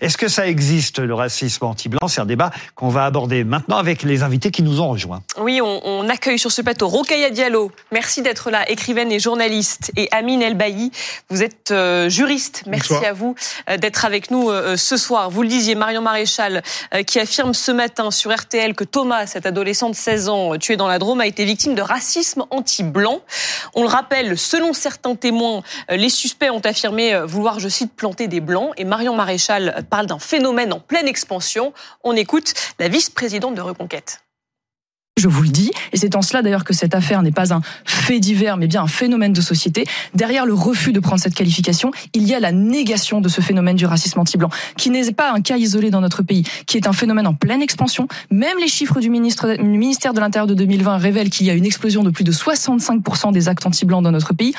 Est-ce que ça existe, le racisme anti-blanc? C'est un débat qu'on va aborder maintenant avec les invités qui nous ont rejoints. Oui, on, accueille sur ce plateau Rokaya Diallo. Merci d'être là, écrivaine et journaliste. Et Amine Elbaï, vous êtes euh, juriste. Merci Bonsoir. à vous euh, d'être avec nous euh, ce soir. Vous le disiez, Marion Maréchal, euh, qui affirme ce matin sur RTL que Thomas, cet adolescent de 16 ans euh, tué dans la Drôme, a été victime de racisme anti-blanc. On le rappelle, selon certains témoins, euh, les suspects ont affirmé euh, vouloir, je cite, planter des blancs. Et Marion Maréchal euh, parle d'un phénomène en pleine expansion. On écoute la vice-présidente de Reconquête. Je vous le dis, et c'est en cela d'ailleurs que cette affaire n'est pas un fait divers, mais bien un phénomène de société. Derrière le refus de prendre cette qualification, il y a la négation de ce phénomène du racisme anti-blanc, qui n'est pas un cas isolé dans notre pays, qui est un phénomène en pleine expansion. Même les chiffres du, ministère de l'Intérieur de 2020 révèlent qu'il y a une explosion de plus de 65% des actes anti-blancs dans notre pays.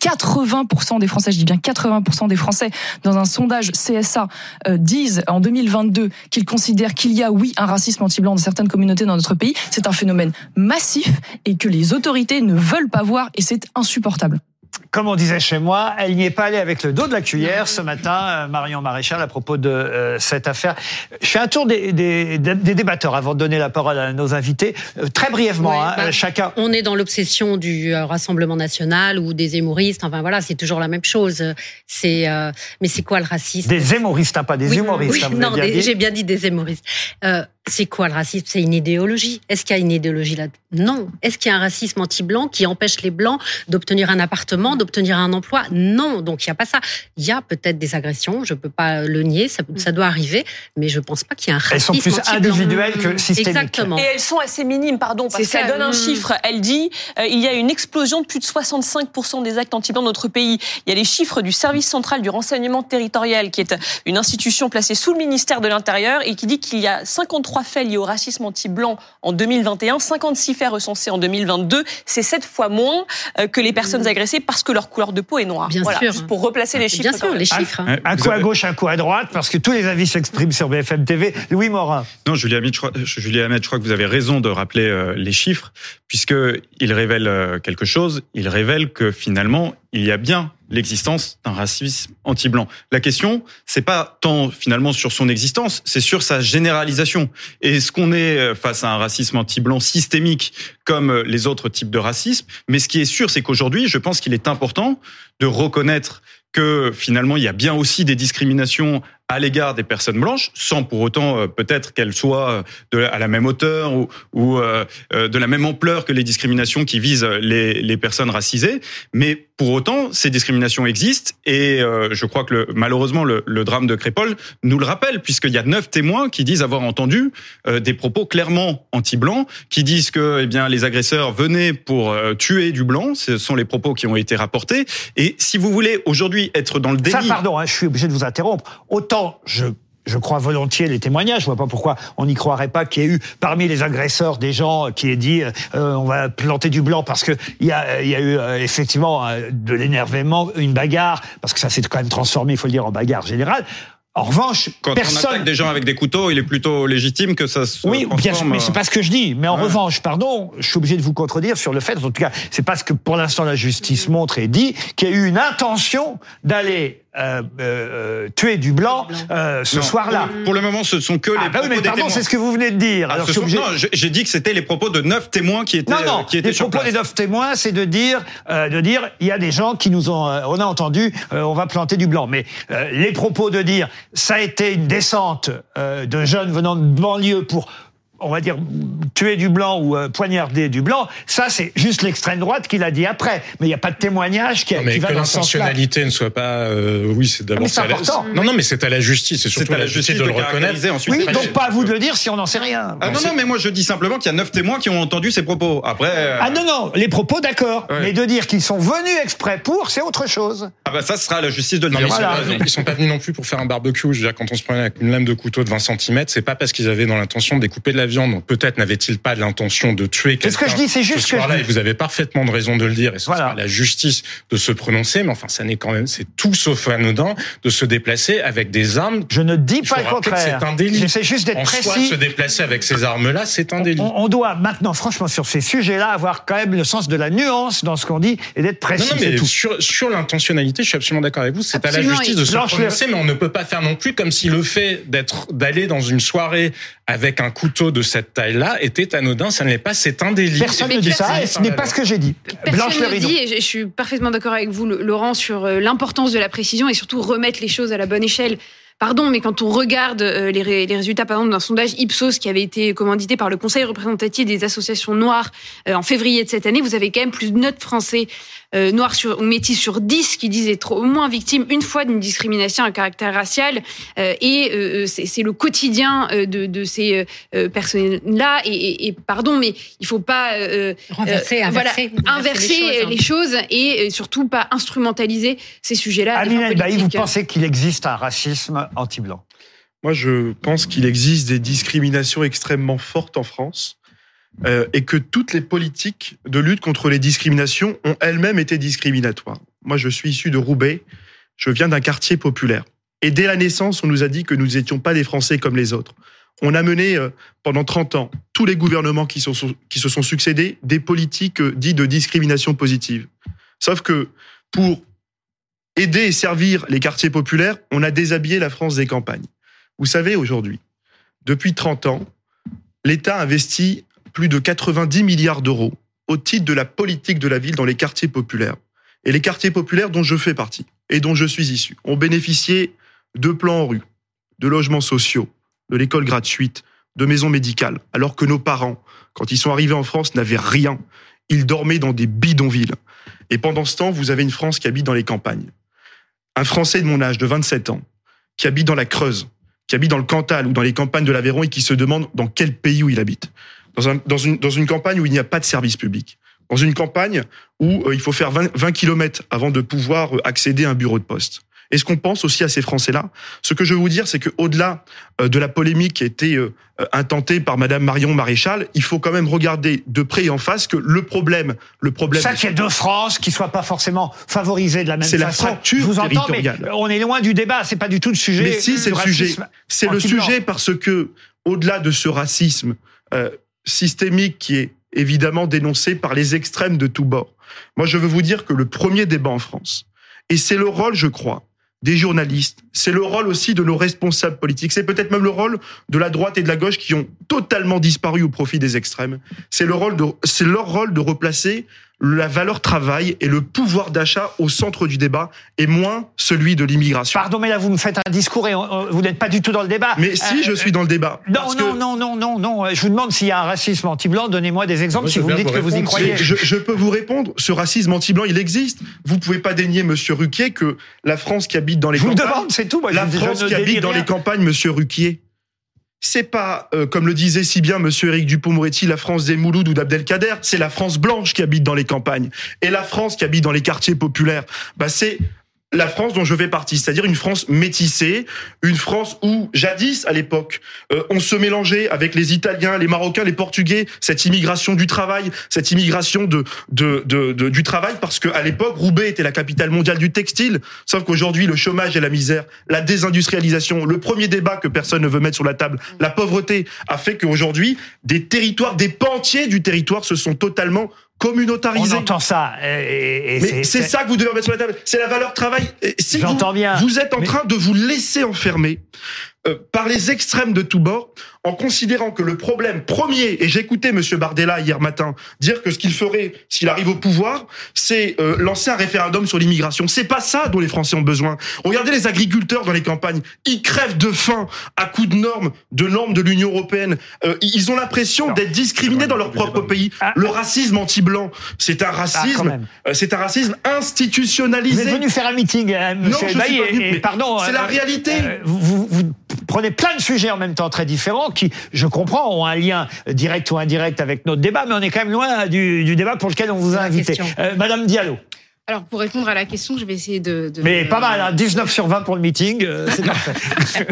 80% des Français, je dis bien 80% des Français, dans un sondage CSA, euh, disent en 2022 qu'ils considèrent qu'il y a, oui, un racisme anti-blanc dans certaines communautés dans notre pays. C'est un phénomène massif et que les autorités ne veulent pas voir et c'est insupportable. Comme on disait chez moi, elle n'y est pas allée avec le dos de la cuillère ce matin, euh, Marion Maréchal, à propos de euh, cette affaire. Je fais un tour des, des- des- des débatteurs avant de donner la parole à nos invités. Euh, très brièvement, Ouais, hein, bah, chacun. On est dans l'obsession du Rassemblement national ou des hémoristes. Enfin voilà, c'est toujours la même chose. C'est euh, mais c'est quoi le racisme? Des hémoristes, hein, pas des Oui, humoristes. oui, hein, non, j'ai bien dit des hémoristes. Euh, c'est quoi le racisme? C'est une idéologie. Est-ce qu'il y a une idéologie là? Non. Est-ce qu'il y a un racisme anti-blanc qui empêche les blancs d'obtenir un appartement, d'obtenir un emploi Non. Donc il y a pas ça. Il y a peut-être des agressions. Je peux pas le nier. Ça, ça doit arriver, mais je pense pas qu'il y ait un Elles racisme sont plus anti-blanc. individuelles que systémiques. Exactement. Et elles sont assez minimes, pardon, parce qu'elle ça, donne un mm. chiffre. Elle dit euh, il y a une explosion de plus de 65% des actes anti-blancs dans notre pays. Il y a les chiffres du service central du renseignement territorial, qui est une institution placée sous le ministère de l'Intérieur et qui dit qu'il y a 53 faits liés au racisme anti-blanc en 2021, 56 faits recensés en 2022. C'est sept fois moins euh, que les personnes agressées parce que leur couleur de peau est noire. Bien voilà, sûr. juste pour replacer les chiffres. Bien sûr, les chiffres. hein. Un Vous coup à gauche, un coup à droite, parce que tous les avis s'expriment sur BFM TV. Louis Morin. Non, Julie Hamet, je crois, Julie Hamet, je crois que vous avez raison de rappeler euh, les chiffres, puisque il révèle euh, quelque chose. Il révèle que finalement, il y a bien l'existence d'un racisme anti-blanc. La question, c'est pas tant finalement sur son existence, c'est sur sa généralisation. Est-ce qu'on est euh, face à un racisme anti-blanc systémique comme euh, les autres types de racisme? Mais ce qui est sûr, c'est qu'aujourd'hui, je pense qu'il est important de reconnaître que finalement, il y a bien aussi des discriminations à l'égard des personnes blanches, sans pour autant euh, peut-être qu'elles soient euh, de, à la même hauteur ou, ou euh, de la même ampleur que les discriminations qui visent les, les personnes racisées. Mais pour autant, ces discriminations existent et euh, je crois que le, malheureusement le, le drame de Crépol nous le rappelle, puisqu'il y a neuf témoins qui disent avoir entendu des propos clairement anti-blancs, qui disent que eh bien les agresseurs venaient pour tuer du blanc. Ce sont les propos qui ont été rapportés. Et si vous voulez aujourd'hui être dans le déni, Ça, pardon, hein, je suis obligé de vous interrompre. Autant je je crois volontiers les témoignages. Je vois pas pourquoi on n'y croirait pas qu'il y ait eu parmi les agresseurs des gens qui aient dit euh, on va planter du blanc parce que il y a, y a eu euh, effectivement euh, de l'énervement, une bagarre parce que ça s'est quand même transformé, il faut le dire, en bagarre générale. En revanche, quand on personne. attaque des gens avec des couteaux, il est plutôt légitime que ça se Oui, bien sûr, mais c'est pas ce que je dis. Mais en Ouais. revanche, pardon, je suis obligé de vous contredire sur le fait, en tout cas, c'est pas ce que pour l'instant la justice montre et dit, qu'il y a eu une intention d'aller euh, euh, tuer du blanc euh, ce soir-là. Pour le moment, ce sont que les Ah bah oui, propos mais des pardon, témoins. c'est ce que vous venez de dire. Ah, obligé- j'ai dit que c'était les propos de neuf témoins qui étaient, Non, non, euh, qui étaient les sur propos place. des neuf témoins, c'est de dire, euh, de dire, il y a des gens qui nous ont, euh, on a entendu, euh, on va planter du blanc. Mais euh, les propos de dire, ça a été une descente euh, de jeunes venant de banlieue pour on va dire tuer du blanc ou euh, poignarder du blanc, ça c'est juste l'extrême droite qui l'a dit après. Mais il n'y a pas de témoignage qui, Non, qui mais va que dans ce sens-là. l'intentionnalité ne soit pas, euh, oui, c'est d'abord c'est la- important. Non, non, mais c'est à la justice, c'est surtout à la justice de, le reconnaître. ensuite. Oui, donc pas à vous de le dire si on n'en sait rien. Ah non, non, mais moi je dis simplement qu'il y a neuf témoins qui ont entendu ces propos. Après, euh, Ah non, non, les propos d'accord. Ouais. Mais de dire qu'ils sont venus exprès pour, c'est autre chose. ah bah ça sera à la justice de le Non, dire. ils, Voilà. sont pas, ils sont pas venus non plus pour faire un barbecue. Je veux dire, quand on se prenait avec une lame de couteau de 20 cm, c'est pas parce qu'ils avaient dans l'intention de découper de la donc peut-être n'avait-il pas l'intention de tuer quelqu'un. C'est ce que je dis, c'est juste ce que je soir-là, dis. Et vous avez parfaitement de raison de le dire, et ce Voilà. sera à la justice de se prononcer, mais enfin, ça n'est quand même, c'est tout sauf anodin de se déplacer avec des armes. Je ne dis pas le contraire. C'est un délit. J'essaie juste d'être En soi, précis. se déplacer avec ces armes-là, c'est un délit. On, on doit maintenant, franchement, sur ces sujets-là, avoir quand même le sens de la nuance dans ce qu'on dit et d'être Non, précis. non, c'est mais tout. sur, sur l'intentionnalité, je suis absolument d'accord avec vous. C'est à la justice de se prononcer, mais on ne peut pas faire non plus comme si le fait d'être, d'aller dans une soirée avec un couteau de cette taille-là était anodin. Ça ne l'est pas. C'est un délit. Personne ne dit ça et ce n'est pas ce que j'ai dit. Blanche Personne ne dit, et je, suis parfaitement d'accord avec vous, Laurent, sur euh, l'importance de la précision et surtout remettre les choses à la bonne échelle. Pardon, mais quand on regarde euh, les, ré- les résultats, par exemple, d'un sondage Ipsos qui avait été commandité par le Conseil représentatif des associations noires euh, en février de cette année, vous avez quand même plus de 9 Français euh, noirs sur, ou métis sur 10 qui disent être au moins victimes une fois d'une discrimination à caractère racial. Euh, et euh, c'est le quotidien de, de ces euh, personnes-là. Et, et- et pardon, mais il faut pas... euh, Renverser, euh, inverser, voilà, inverser inverser les choses, et surtout pas instrumentaliser ces sujets-là. Amina Bailly, vous pensez qu'il existe un racisme anti-blanc? Moi, je pense qu'il existe des discriminations extrêmement fortes en France euh, et que toutes les politiques de lutte contre les discriminations ont elles-mêmes été discriminatoires. Moi, je suis issu de Roubaix, je viens d'un quartier populaire. Et dès la naissance, on nous a dit que nous n'étions pas des Français comme les autres. On a mené euh, pendant 30 ans, tous les gouvernements qui, se sont succédés, des politiques euh, dites de discrimination positive. Sauf que pour aider et servir les quartiers populaires, on a déshabillé la France des campagnes. Vous savez, aujourd'hui, depuis 30 ans, l'État investit plus de 90 milliards d'euros au titre de la politique de la ville dans les quartiers populaires. Et les quartiers populaires dont je fais partie et dont je suis issu ont bénéficié de plans en rue, de logements sociaux, de l'école gratuite, de maisons médicales, alors que nos parents, quand ils sont arrivés en France, n'avaient rien. Ils dormaient dans des bidonvilles. Et pendant ce temps, vous avez une France qui habite dans les campagnes. Un Français de mon âge, de 27 ans, qui habite dans la Creuse, qui habite dans le Cantal ou dans les campagnes de l'Aveyron et qui se demande dans quel pays où il habite. Dans, un- dans, une, dans une campagne où il n'y a pas de service public. Dans une campagne où euh, il faut faire 20, 20 kilomètres avant de pouvoir euh, accéder à un bureau de poste. Est-ce qu'on pense aussi à ces Français-là? Ce que je veux vous dire, c'est qu'au-delà euh, de la polémique qui a été intentée par Madame Marion Maréchal, il faut quand même regarder de près et en face que le problème, le problème, Ça qu'il y ait deux France qui soient pas forcément favorisées de la même C'est la façon. fracture Je vous entends, mais territoriale. on est loin du débat. C'est pas du tout le sujet. Mais si, c'est le sujet. C'est le sujet parce que, au-delà de ce racisme euh, systémique qui est évidemment dénoncé par les extrêmes de tous bords, moi je veux vous dire que le premier débat en France, et c'est le rôle, je crois, des journalistes, c'est le rôle aussi de nos responsables politiques, c'est peut-être même le rôle de la droite et de la gauche qui ont totalement disparu au profit des extrêmes. C'est le c'est leur rôle de replacer la valeur travail et le pouvoir d'achat au centre du débat et moins celui de l'immigration. Pardon, mais là, vous me faites un discours et on- on- vous n'êtes pas du tout dans le débat. Mais si, Euh, je suis dans le débat. Non, Parce non, que- non, non, non, non. Je vous demande s'il y a un racisme anti-blanc. Donnez-moi des exemples Moi, si vous me dites que vous vous y croyez. Je, je peux vous répondre, ce racisme anti-blanc, il existe. Vous pouvez pas dénier, Monsieur Ruquier, que la France qui habite dans les Je vous campagnes, demande, c'est tout. Moi, la je- France qui habite dans les campagnes, Monsieur Ruquier, c'est pas, euh, comme le disait si bien Monsieur Éric Dupond-Moretti, la France des Moulouds ou d'Abdelkader, c'est la France blanche qui habite dans les campagnes. Et la France qui habite dans les quartiers populaires, bah c'est la France dont je fais partie, c'est-à-dire une France métissée, une France où, jadis, à l'époque, euh, on se mélangeait avec les Italiens, les Marocains, les Portugais, cette immigration du travail, cette immigration de, de, de, du travail, parce qu'à l'époque, Roubaix était la capitale mondiale du textile, sauf qu'aujourd'hui, le chômage et la misère, la désindustrialisation, le premier débat que personne ne veut mettre sur la table, la pauvreté, a fait qu'aujourd'hui, des territoires, des pans du territoire se sont totalement On communautarisés. entend ça. Et, et Mais c'est ça que vous devez mettre sur la table. C'est la valeur travail. Si vous, J'entends bien. vous êtes en Mais- train de vous laisser enfermer euh, par les extrêmes de tous bords, en considérant que le problème premier, et j'écoutais Monsieur Bardella hier matin dire que ce qu'il ferait s'il arrive au pouvoir, c'est euh, lancer un référendum sur l'immigration. C'est pas ça dont les Français ont besoin. Regardez les agriculteurs dans les campagnes, ils crèvent de faim à coups de normes, de normes de l'Union européenne. Euh, ils ont l'impression d'être discriminés dans leur propre pays. Ah. Le racisme anti-blanc, c'est un Ah, racisme euh, c'est un racisme Vous institutionnalisé. êtes venu faire un meeting, euh, Non, je suis pas venu, et, pardon. c'est euh, la réalité. euh, vous, vous- vous prenez plein de sujets en même temps très différents qui, je comprends, ont un lien direct ou indirect avec notre débat, mais on est quand même loin du, du débat pour lequel on vous a invité. Euh, Madame Diallo. Alors, pour répondre à la question, je vais essayer de. de Mais pas mal, hein, 19 sur 20 pour le meeting, euh, c'est parfait.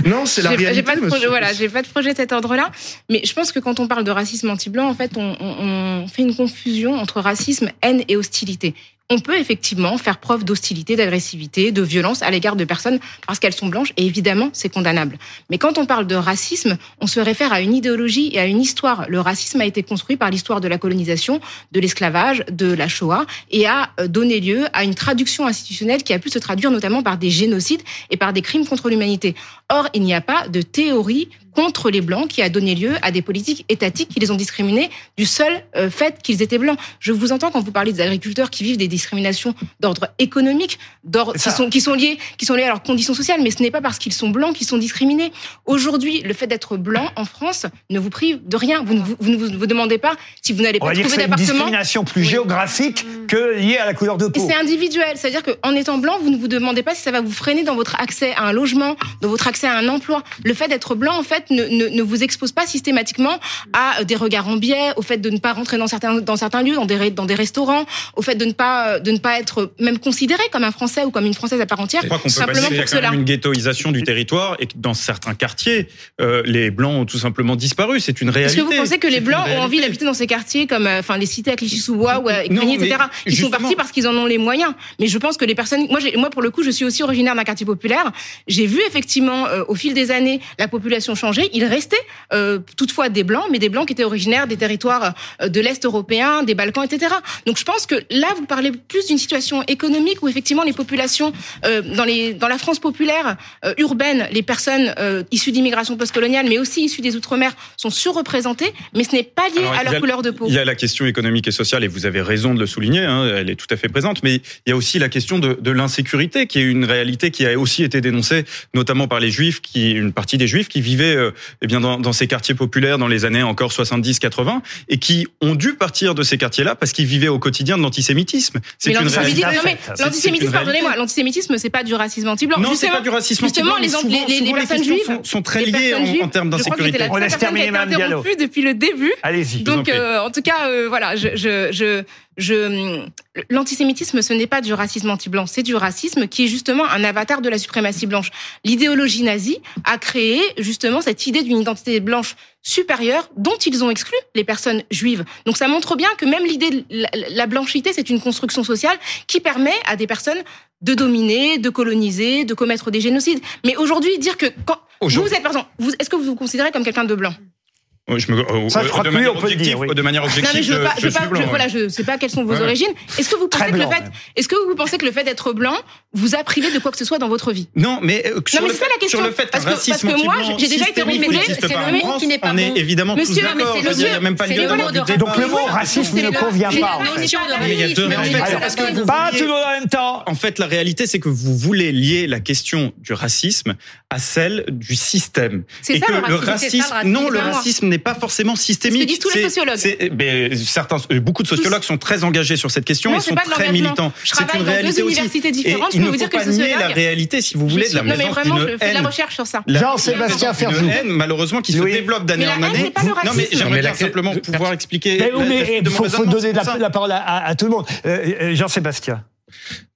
Non, c'est la J'ai- réalité. J'ai pas de projet, voilà, j'ai pas de projet de cet ordre-là. Mais je pense que quand on parle de racisme anti-blanc, en fait, on, on- on fait une confusion entre racisme, haine et hostilité. On peut effectivement faire preuve d'hostilité, d'agressivité, de violence à l'égard de personnes parce qu'elles sont blanches, et évidemment, c'est condamnable. Mais quand on parle de racisme, on se réfère à une idéologie et à une histoire. Le racisme a été construit par l'histoire de la colonisation, de l'esclavage, de la Shoah, et a euh, donné lieu à une traduction institutionnelle qui a pu se traduire notamment par des génocides et par des crimes contre l'humanité. Or, il n'y a pas de théorie contre les blancs qui a donné lieu à des politiques étatiques qui les ont discriminés du seul euh, fait qu'ils étaient blancs. Je vous entends quand vous parlez des agriculteurs qui vivent des discriminations d'ordre économique, d'ordre qui sont qui sont liées qui sont liées à leurs conditions sociales, mais ce n'est pas parce qu'ils sont blancs qu'ils sont discriminés. Aujourd'hui, le fait d'être blanc en France ne vous prive de rien. Vous ne vous, vous ne vous, vous demandez pas si vous n'allez pas trouver c'est une d'appartement. discrimination plus Oui. géographique que liée à la couleur de Et peau. c'est individuel, c'est-à-dire qu'en étant blanc, vous ne vous demandez pas si ça va vous freiner dans votre accès à un logement, dans votre accès à un emploi. Le fait d'être blanc, en fait, ne, ne, ne vous expose pas systématiquement à des regards en biais, au fait de ne pas rentrer dans certains dans certains lieux, dans des dans des restaurants, au fait de ne pas de ne pas être même considéré comme un Français ou comme une Française à part entière. Je crois qu'on peut simplement passer, il y a pour cela. une ghettoisation du territoire et que dans certains quartiers, euh, les blancs ont tout simplement disparu. C'est une Est-ce réalité. que vous pensez que les blancs ont envie d'habiter dans ces quartiers comme euh, enfin les cités à Clichy-sous-Bois ou à etc. Ils sont partis parce qu'ils en ont les moyens. Mais je pense que les personnes, moi, moi pour le coup, je suis aussi originaire d'un quartier populaire. J'ai vu effectivement euh, au fil des années la population changer. Il restait euh, toutefois des blancs, mais des blancs qui étaient originaires des territoires euh, de l'est européen, des Balkans, etc. Donc je pense que là, vous parlez plus d'une situation économique où effectivement les populations euh, dans les dans la France populaire euh, urbaine, les personnes euh, issues d'immigration postcoloniale, mais aussi issues des outre-mer, sont surreprésentées. Mais ce n'est pas lié Alors, à leur a- couleur de peau. Il y a la question économique et sociale, et vous avez raison de le souligner, hein, elle est tout à fait présente, mais il y a aussi la question de, de l'insécurité, qui est une réalité qui a aussi été dénoncée, notamment par les juifs, qui une partie des juifs qui vivaient euh, eh bien dans, dans ces quartiers populaires dans les années encore 70-80, et qui ont dû partir de ces quartiers-là parce qu'ils vivaient au quotidien de l'antisémitisme. C'est Mais une l'antisémitisme, réalité. l'antisémitisme, pardonnez-moi, l'antisémitisme, c'est pas du racisme anti-blanc. Non, c'est Justement- pas du racisme Justement, anti-blanc, souvent- les, les, souvent, les les personnes questions juives sont- sont très liées en- termes d'insécurité. On laisse terminer, Madame Diallo. depuis le début. Allez-y. Donc, euh, en tout cas, euh, voilà, je, je, l'antisémitisme, ce n'est pas du racisme anti-blanc, c'est du racisme qui est justement un avatar de la suprématie blanche. L'idéologie nazie a créé justement cette idée d'une identité blanche supérieure dont ils ont exclu les personnes juives. Donc ça montre bien que même l'idée de la, la blanchité, c'est une construction sociale qui permet à des personnes de dominer, de coloniser, de commettre des génocides. Mais aujourd'hui, dire que quand vous êtes, par exemple, vous, est-ce que vous vous considérez comme quelqu'un de blanc? Ouais, Je me, euh, Ça, je crois de que manière on peut dire, oui. De manière Non, objective, mais je pas, je, je ouais. voilà, je sais pas quelles sont vos Ouais, origines. Est-ce que vous pensez que le fait, est-ce que vous pensez que le fait d'être blanc vous a privé de quoi que ce soit dans votre vie? Non, mais euh, sur, mais le c'est ça fait, la question. sur le fait Parce que- racisme parce que moi, j'ai déjà été refoulée, c'est le mot qui n'est pas on est bon. évidemment Monsieur, tous mais d'accord. Il n'y a même pas le. Donc le mot racisme ne convient pas, Mais il y a deux- Pas tout le monde en même temps. En fait, la réalité, c'est que vous voulez lier la question du racisme à celle du système. C'est Et ça, que le racisme, non, le racisme n'est pas forcément systémique. disent tous les sociologues. c'est- eh ben, certains, beaucoup de sociologues sont très engagés sur cette question Moi, et sont très militants. Je C'est travaille une dans deux réalité aussi. universités Et différentes, je il peux vous dire que nier la réalité, si vous voulez, de la Non, mais vraiment, je fais de la recherche sur ça. Jean-Sébastien Ferjou. malheureusement, qui se développe d'année en année. c'est pas le Non, mais j'aimerais Mais bien simplement le- pouvoir expliquer. Il mon faut, donner la, parole à, tout le monde. Euh, euh, Jean-Sébastien.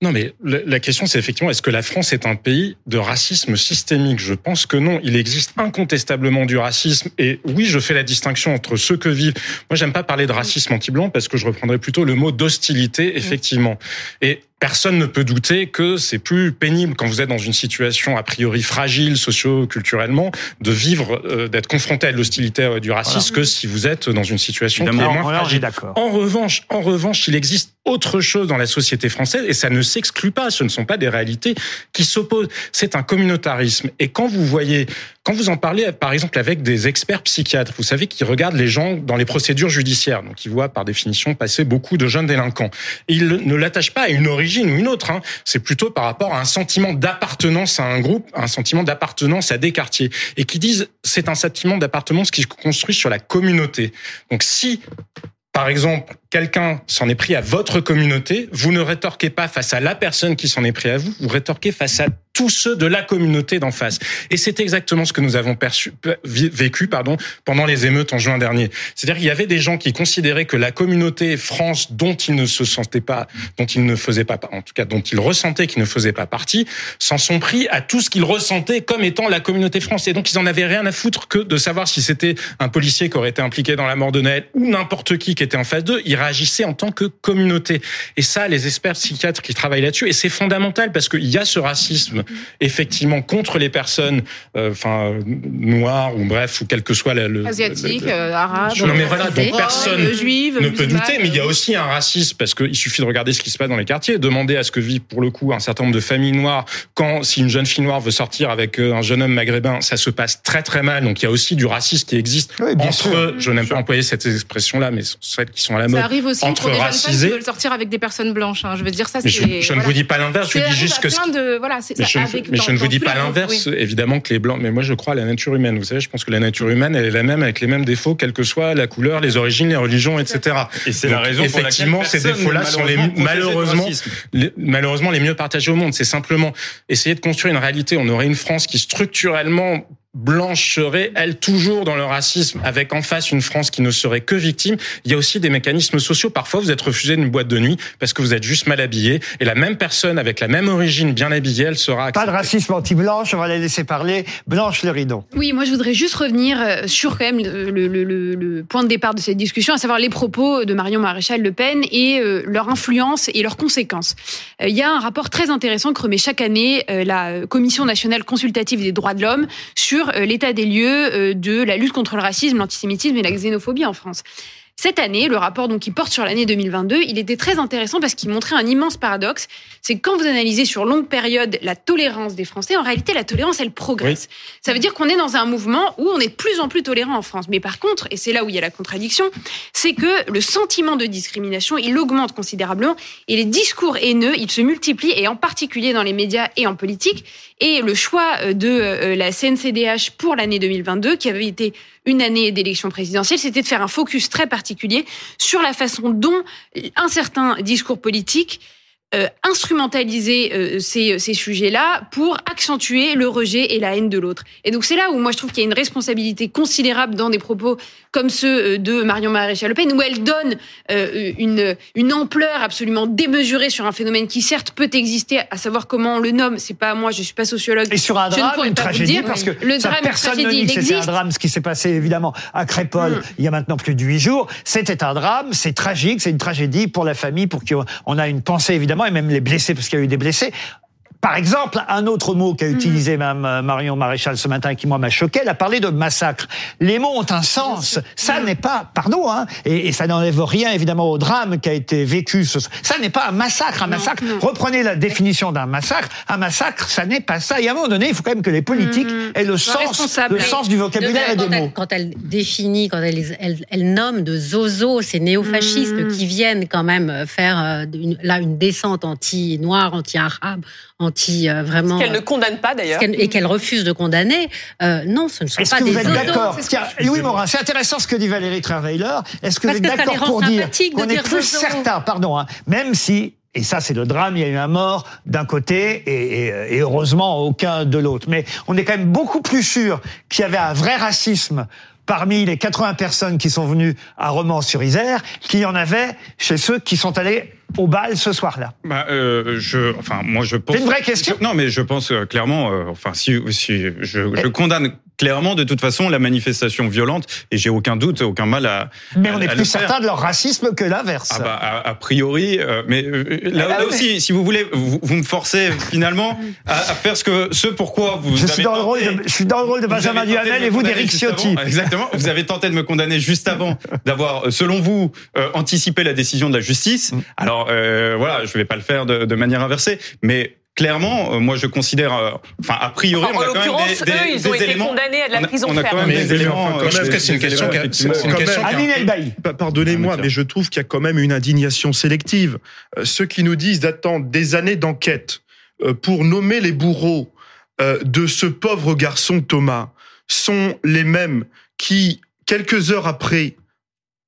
Non, mais la question, c'est effectivement, est-ce que la France est un pays de racisme systémique? Je pense que non. Il existe incontestablement du racisme. Et oui, je fais la distinction entre ceux que vivent. Moi, j'aime pas parler de racisme anti-blanc parce que je reprendrais plutôt le mot d'hostilité, effectivement. Et personne ne peut douter que c'est plus pénible quand vous êtes dans une situation a priori fragile socio-culturellement de vivre, euh, d'être confronté à l'hostilité euh, du racisme que si vous êtes dans une situation qui est moins fragile. En revanche, en revanche, il existe autre chose dans la société française et ça ne s'exclut pas. Ce ne sont pas des réalités qui s'opposent. C'est un communautarisme. Et quand vous voyez, quand vous en parlez, par exemple, avec des experts psychiatres, vous savez qu'ils regardent les gens dans les procédures judiciaires. Donc, ils voient par définition passer beaucoup de jeunes délinquants. Ils ne l'attachent pas à une origine ou une autre. Hein. C'est plutôt par rapport à un sentiment d'appartenance à un groupe, un sentiment d'appartenance à des quartiers. Et qui disent, c'est un sentiment d'appartenance qui se construit sur la communauté. Donc, si par exemple, quelqu'un s'en est pris à votre communauté, vous ne rétorquez pas face à la personne qui s'en est pris à vous, vous rétorquez face à tous ceux de la communauté d'en face. Et c'est exactement ce que nous avons perçu, vécu pardon, pendant les émeutes en juin dernier. C'est-à-dire qu'il y avait des gens qui considéraient que la communauté France, dont ils ne se sentaient pas, dont ils ne faisaient pas, en tout cas dont ils ressentaient qu'ils ne faisaient pas partie, s'en sont pris à tout ce qu'ils ressentaient comme étant la communauté France. Et donc ils en avaient rien à foutre que de savoir si c'était un policier qui aurait été impliqué dans la mort de Naël ou n'importe qui qui était en face d'eux. Réagissaient en tant que communauté. Et ça, les experts psychiatres qui travaillent là-dessus, et c'est fondamental parce qu'il y a ce racisme effectivement contre les personnes, euh, enfin noires ou bref ou quel que soit le, asiatique, euh, arabe, non mais voilà, donc personne juive, ne peut douter, mais il y a aussi un racisme parce qu'il suffit de regarder ce qui se passe dans les quartiers, demander à ce que vivent pour le coup un certain nombre de familles noires quand si une jeune fille noire veut sortir avec euh, un jeune homme maghrébin, ça se passe très très mal. Donc il y a aussi du racisme qui existe entre, je n'aime pas employer cette expression-là, mais celles qui sont à la mode. Ça arrive aussi entre pour des racisés. jeunes femmes qui veulent sortir avec des personnes blanches. Hein. Je veux dire ça. Mais je, je ne vous dis pas l'inverse, je dis juste que. De, voilà, mais je, mais je ne vous dis pas l'inverse, évidemment que les blancs. Mais moi, je crois à la nature humaine. Vous savez, je pense que la nature humaine, elle est la même avec les mêmes défauts, quelle que soit la couleur, les origines, les religions, etc. Et c'est la raison effectivement, pour ces défauts-là sont les malheureusement, les, malheureusement les mieux partagés au monde. C'est simplement essayer de construire une réalité. On aurait une France qui structurellement blanche serait, elle, toujours dans le racisme, avec en face une France qui ne serait que victime. Il y a aussi des mécanismes sociaux. Parfois, vous êtes refusé d'une boîte de nuit parce que vous êtes juste mal habillé. Et la même personne, avec la même origine, bien habillée, elle sera acceptée. Pas de racisme anti-blanche, on va la laisser parler. Blanche le rideau. Oui, moi je voudrais juste revenir euh, sur quand même le, le, le, le, point de départ de cette discussion, à savoir les propos de Marion Maréchal Le Pen et euh, leur influence et leurs conséquences. Euh, il y a un rapport très intéressant que remet chaque année la Commission nationale consultative des droits de l'homme sur euh, l'état des lieux euh, de la lutte contre le racisme, l'antisémitisme et la xénophobie en France. Cette année, le rapport donc qui porte sur l'année 2022, il était très intéressant parce qu'il montrait un immense paradoxe. C'est que quand vous analysez sur longue période la tolérance des Français, en réalité, la tolérance, elle progresse. Ça veut dire qu'on est dans un mouvement où on est de plus en plus tolérant en France. Mais par contre, et c'est là où il y a la contradiction, c'est que le sentiment de discrimination, il augmente considérablement et les discours haineux, ils se multiplient et en particulier dans les médias et en politique. Et le choix euh, de euh, la CNCDH pour l'année 2022, qui avait été une année d'élection présidentielle, c'était de faire un focus très particulier sur la façon dont un certain discours politique euh, instrumentaliser euh, ces, ces sujets-là pour accentuer le rejet et la haine de l'autre. Et donc c'est là où moi je trouve qu'il y a une responsabilité considérable dans des propos comme ceux euh, de Marion Maréchal Le Pen, où elle donne euh, une, une ampleur absolument démesurée sur un phénomène qui certes peut exister, à savoir comment on le nomme. C'est pas moi, je suis pas sociologue. Et sur un drame, une tragédie, dire, parce que le drame, personne ne tragédie, c'était un drame, ce qui s'est passé évidemment à Crépole Mm. il y a maintenant plus de huit jours. C'était un drame, c'est tragique, c'est une tragédie pour la famille, pour qui on a une pensée évidemment, et même les blessés, parce qu'il y a eu des blessés. Par exemple, un autre mot qu'a utilisé Mme euh, Marion Maréchal ce matin, qui moi m'a choqué, elle a parlé de massacre. Les mots ont un sens. Ça n'est pas, pardon, hein, et, et ça n'enlève rien évidemment au drame qui a été vécu. Ce, ça n'est pas un massacre. Un massacre. Reprenez la définition d'un massacre. Un massacre, ça n'est pas ça. Et à un moment donné, il faut quand même que les politiques aient le sens, le sens du vocabulaire et quand, des elle, mots. quand elle définit, quand elle, elle, elle nomme de zozo ces néofascistes Mhm. qui viennent quand même faire euh, une, là une descente anti-noire, anti-arabe, anti euh, vraiment Qu'elle ne condamne pas d'ailleurs. et qu'elle refuse de condamner. Euh, non, ce ne sont Est-ce pas que des vous êtes d'accord Louis Morin, c'est intéressant ce que dit Valérie Trierweiler. Est-ce que Parce vous êtes d'accord pour dire qu'on est plus certain, pardon, hein, même si et ça, c'est le drame. Il y a eu un mort d'un côté et, et- et heureusement aucun de l'autre. Mais on est quand même beaucoup plus sûr qu'il y avait un vrai racisme parmi les 80 personnes qui sont venues à Romans-sur-Isère qu'il y en avait chez ceux qui sont allés au bal ce soir-là. Bah, euh, je, enfin, moi, je pense. C'est une vraie question Je- non, mais je pense euh, clairement. euh, enfin, si, si je, je condamne clairement de toute façon la manifestation violente et j'ai aucun doute, aucun mal à. Mais à- on est plus certain de leur racisme que l'inverse. Ah bah, a, a priori, euh, mais euh, là, Ah là oui, aussi, si vous voulez, vous, vous me forcez finalement à, à faire ce que ce pourquoi vous. je, avez suis dans le rôle de, je suis dans le rôle de Benjamin Duhamel me et vous d'Éric avant. Ciotti. Exactement. Vous avez tenté de me condamner juste avant d'avoir, euh, selon vous, euh, anticipé la décision de la justice. Mm. Alors euh, voilà, je vais pas le faire de, de manière inversée, mais clairement, euh, moi je considère, euh, enfin a priori, Enfin, on a en quand même l'occurrence, des, des, eux, ils ont été condamnés à de la on a- prison on a quand ferme. même Mais- des éléments. quand euh, que c'est une question quand Pardonnez-moi, mais je trouve qu'il y a quand même une indignation sélective. Euh, Ceux qui nous disent d'attendre des années d'enquête pour nommer les bourreaux de ce pauvre garçon Thomas sont les mêmes qui, quelques heures après,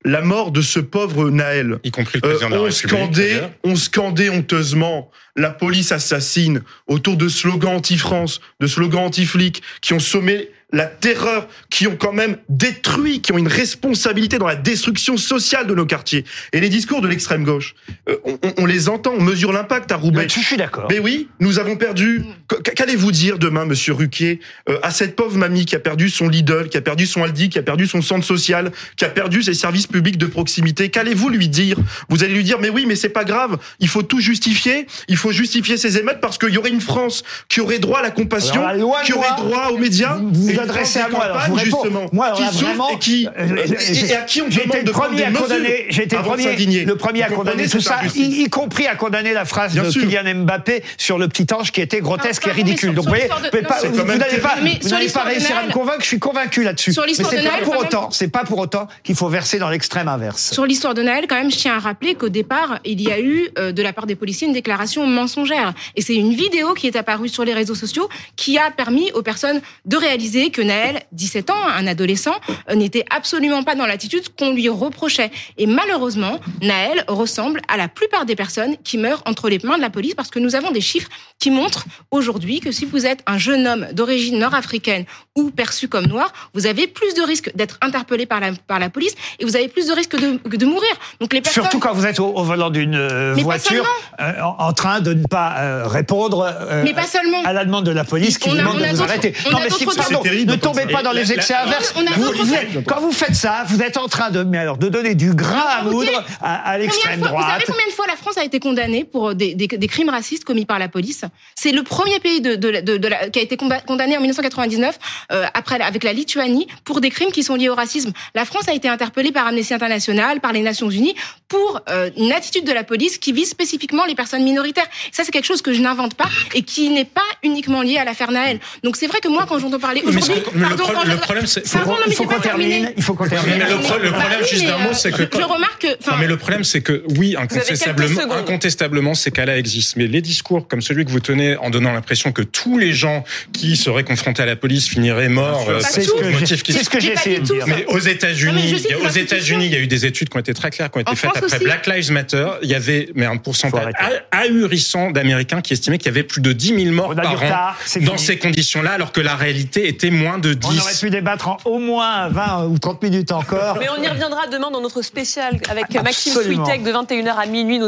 la mort de ce pauvre Naël. Y compris le Euh, président de la on République. scandait, on scandait honteusement la police assassine autour de slogans anti-France, de slogans anti-flics qui ont sommé la terreur, qui ont quand même détruit, qui ont une responsabilité dans la destruction sociale de nos quartiers. Et les discours de l'extrême gauche, euh, on, les entend, on mesure l'impact à Roubaix. Je suis d'accord. Mais oui, nous avons perdu. Qu- Qu'allez-vous dire demain, Monsieur Ruquier, euh, à cette pauvre mamie qui a perdu son Lidl, qui a perdu son Aldi, qui a perdu son centre social, qui a perdu ses services publics de proximité? Qu'allez-vous lui dire? Vous allez lui dire, mais oui, mais c'est pas grave. Il faut tout justifier. Il faut justifier ces émeutes parce qu'il y aurait une France qui aurait droit à la compassion, Alors, la loi qui aurait droit aux médias. Vous vous adressez à moi, alors je vous réponds. Moi, alors qui là, souffre vraiment, et qui euh, et, et à qui on J'ai été demande le de prendre premier des condamner, j'ai été le premier, s'indigner. le premier à condamner tout ça, y, y compris à condamner la phrase Bien de sûr. Kylian Mbappé sur le petit ange qui était grotesque et pardon, ridicule. Donc, vous voyez, vous n'allez pas, vous pas réussir à me convaincre. Je suis convaincu là-dessus. Sur Mais l'histoire c'est de pas pour quand même- autant, c'est pas pour autant qu'il faut verser dans l'extrême inverse. Sur l'histoire de Naël, quand même, je tiens à rappeler qu'au départ, il y a eu euh, de la part des policiers une déclaration mensongère. Et c'est une vidéo qui est apparue sur les réseaux sociaux qui a permis aux personnes de réaliser que Naël, 17 ans, un adolescent, euh, n'était absolument pas dans l'attitude qu'on lui reprochait. Et malheureusement, Naël ressemble à la plupart des personnes qui meurent entre les mains de la police parce que nous avons des chiffres qui montrent aujourd'hui que si vous êtes un jeune homme d'origine nord-africaine ou perçu comme noir, vous avez plus de risques d'être interpellé par la, par la police et vous avez plus de risques de, de mourir. Donc les personnes... Surtout quand vous êtes au, au volant d'une euh, voiture euh, en, en train de ne pas euh, répondre euh, Mais pas seulement. à la demande de la police qui On vous a- demande on de a vous d'autres- arrêter. on Non, a mais si, pardon, Ne tombez pas dans les excès inverses. Vous- vous êtes- quand vous faites ça, vous êtes en train de, mais alors, de donner du grain à moudre à, à l'extrême fois- Vous savez droite. combien de fois la France a été condamnée pour des, des- des crimes racistes commis par la police? C'est le premier pays de, de, de- de la- qui a été condamné en 1999 euh, après avec la Lituanie pour des crimes qui sont liés au racisme. La France a été interpellée par Amnesty International, par les Nations Unies pour euh, une attitude de la police qui vise spécifiquement les personnes minoritaires. Ça c'est quelque chose que je n'invente pas et qui n'est pas uniquement lié à l'affaire Naël. Donc c'est vrai que moi quand j'entends parler Mais aujourd'hui, le pardon, pro- quand le je- problème, c'est- il faut qu'on termine. Il faut qu'on termine. mais le pro- le problème, juste mais, d'un mot, euh, c'est que je, remarque que Non, mais le problème, c'est que oui, incontestablement, incontestablement, ces cas-là existent. Mais les discours comme celui que vous tenez en donnant l'impression que tous les gens qui seraient confrontés à la police finiraient morts, euh, C'est ce que j'ai- essayé de dire. mais aux États-Unis, aux. États-Unis, il y a eu des études qui ont été très claires, qui ont été faites après. Black Lives Matter. Il y avait mais un pourcentage ah- ahurissant d'Américains qui estimaient qu'il y avait plus de 10 000 morts par an dans ces conditions-là, alors que la réalité était moins de On aurait 10. pu débattre en au moins 20 ou 30 minutes encore. Mais on y reviendra demain dans notre spécial avec Maxime Absolument. Switek de 21h à minuit. Nos